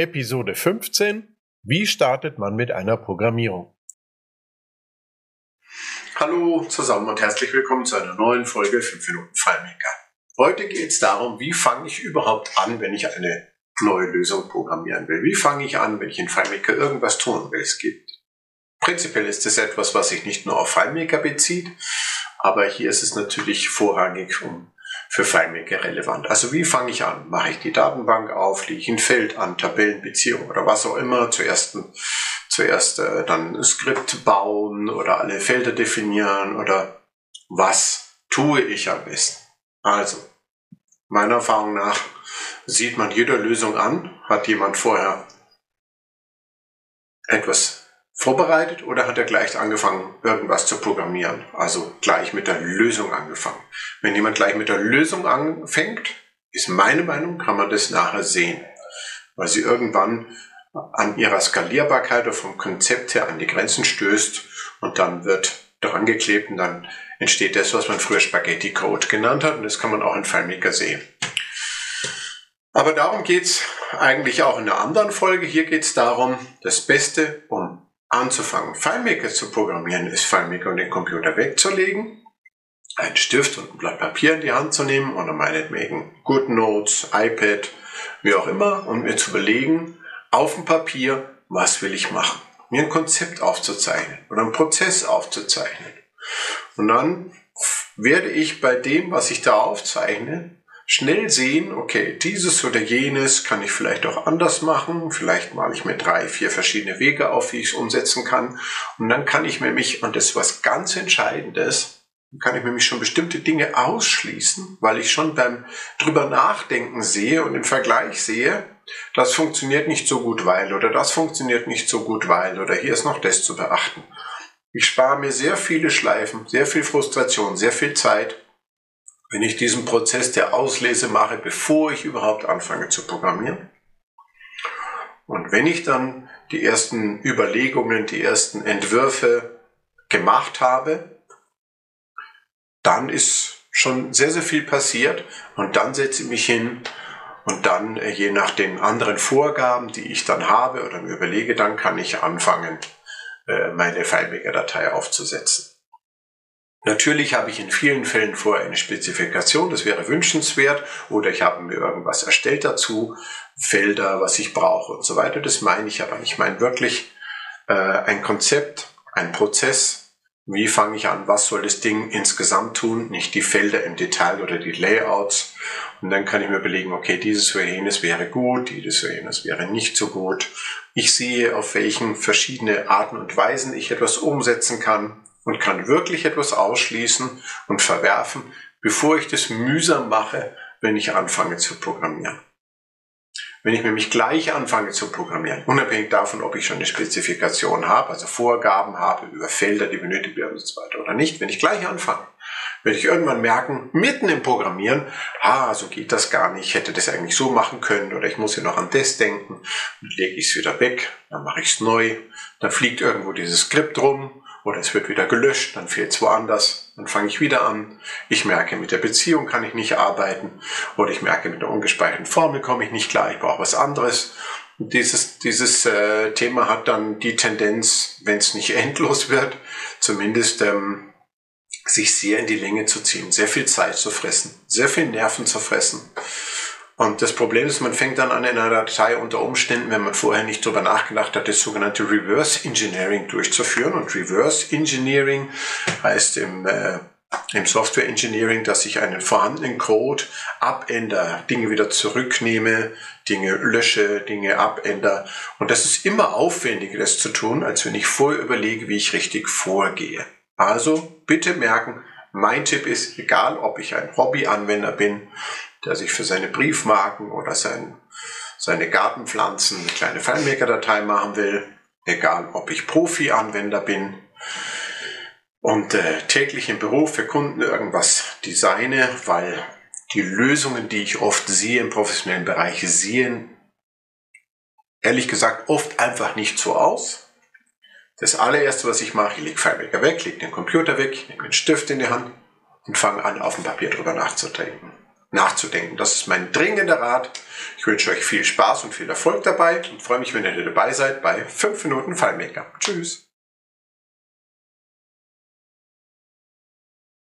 Episode 15 Wie startet man mit einer Programmierung? Hallo zusammen und herzlich willkommen zu einer neuen Folge 5 Minuten FileMaker. Heute geht es darum, wie fange ich überhaupt an, wenn ich eine neue Lösung programmieren will. Wie fange ich an, wenn ich in FileMaker irgendwas tun will? Es gibt prinzipiell ist es etwas, was sich nicht nur auf FileMaker bezieht, aber hier ist es natürlich vorrangig um für FileMaker relevant. Also wie fange ich an? Mache ich die Datenbank auf, lege ich ein Feld an, Tabellenbeziehung oder was auch immer, zuerst, zuerst äh, dann ein Skript bauen oder alle Felder definieren oder was tue ich am besten? Also, meiner Erfahrung nach sieht man jeder Lösung an, hat jemand vorher etwas vorbereitet oder hat er gleich angefangen, irgendwas zu programmieren? Also gleich mit der Lösung angefangen. Wenn jemand gleich mit der Lösung anfängt, ist meine Meinung, kann man das nachher sehen. Weil sie irgendwann an ihrer Skalierbarkeit oder vom Konzept her an die Grenzen stößt und dann wird dran geklebt und dann entsteht das, was man früher Spaghetti Code genannt hat und das kann man auch in FileMaker sehen. Aber darum geht's eigentlich auch in einer anderen Folge. Hier geht's darum, das Beste, um anzufangen, FileMaker zu programmieren, ist FileMaker und den Computer wegzulegen, einen Stift und ein Blatt Papier in die Hand zu nehmen oder meinetwegen GoodNotes, iPad, wie auch immer, und mir zu überlegen, auf dem Papier, was will ich machen? Mir ein Konzept aufzuzeichnen oder einen Prozess aufzuzeichnen. Und dann werde ich bei dem, was ich da aufzeichne, schnell sehen, okay, dieses oder jenes kann ich vielleicht auch anders machen. Vielleicht male ich mir drei, vier verschiedene Wege auf, wie ich es umsetzen kann. Und dann kann ich mir mich, und das ist was ganz Entscheidendes, kann ich nämlich schon bestimmte Dinge ausschließen, weil ich schon beim drüber nachdenken sehe und im Vergleich sehe, das funktioniert nicht so gut, weil oder das funktioniert nicht so gut, weil oder hier ist noch das zu beachten. Ich spare mir sehr viele Schleifen, sehr viel Frustration, sehr viel Zeit wenn ich diesen Prozess der Auslese mache, bevor ich überhaupt anfange zu programmieren. Und wenn ich dann die ersten Überlegungen, die ersten Entwürfe gemacht habe, dann ist schon sehr, sehr viel passiert und dann setze ich mich hin und dann, äh, je nach den anderen Vorgaben, die ich dann habe oder mir überlege, dann kann ich anfangen, äh, meine FileMaker-Datei aufzusetzen. Natürlich habe ich in vielen Fällen vorher eine Spezifikation, das wäre wünschenswert, oder ich habe mir irgendwas erstellt dazu, Felder, was ich brauche und so weiter. Das meine ich aber nicht. Ich meine wirklich äh, ein Konzept, ein Prozess. Wie fange ich an? Was soll das Ding insgesamt tun? Nicht die Felder im Detail oder die Layouts. Und dann kann ich mir überlegen, okay, dieses oder jenes wäre gut, dieses oder jenes wäre nicht so gut. Ich sehe, auf welchen verschiedene Arten und Weisen ich etwas umsetzen kann und kann wirklich etwas ausschließen und verwerfen, bevor ich das mühsam mache, wenn ich anfange zu programmieren. Wenn ich nämlich gleich anfange zu programmieren, unabhängig davon, ob ich schon eine Spezifikation habe, also Vorgaben habe über Felder, die benötigt werden und so weiter oder nicht, wenn ich gleich anfange, werde ich irgendwann merken, mitten im Programmieren, ah, so geht das gar nicht, ich hätte das eigentlich so machen können oder ich muss hier noch an das denken, dann lege ich es wieder weg, dann mache ich es neu, dann fliegt irgendwo dieses Skript rum oder es wird wieder gelöscht, dann fehlt es woanders, dann fange ich wieder an. Ich merke, mit der Beziehung kann ich nicht arbeiten oder ich merke, mit der ungespeicherten Formel komme ich nicht klar, ich brauche was anderes. Und dieses dieses äh, Thema hat dann die Tendenz, wenn es nicht endlos wird, zumindest ähm, sich sehr in die Länge zu ziehen, sehr viel Zeit zu fressen, sehr viel Nerven zu fressen. Und das Problem ist, man fängt dann an, in einer Datei unter Umständen, wenn man vorher nicht darüber nachgedacht hat, das sogenannte Reverse Engineering durchzuführen. Und Reverse Engineering heißt im, äh, im Software Engineering, dass ich einen vorhandenen Code abändere, Dinge wieder zurücknehme, Dinge lösche, Dinge abändere. Und das ist immer aufwendiger, das zu tun, als wenn ich vorher überlege, wie ich richtig vorgehe. Also bitte merken, mein Tipp ist, egal ob ich ein Hobbyanwender bin der sich für seine Briefmarken oder sein, seine Gartenpflanzen eine kleine FileMaker-Datei machen will, egal ob ich Profi-Anwender bin und äh, täglich im Büro für Kunden irgendwas designe, weil die Lösungen, die ich oft sehe im professionellen Bereich, sehen ehrlich gesagt oft einfach nicht so aus. Das allererste, was ich mache, ich lege FileMaker weg, lege den Computer weg, nehme den Stift in die Hand und fange an, auf dem Papier drüber nachzudenken. Nachzudenken. Das ist mein dringender Rat. Ich wünsche euch viel Spaß und viel Erfolg dabei und freue mich, wenn ihr dabei seid bei 5 Minuten Fallmaker. Tschüss.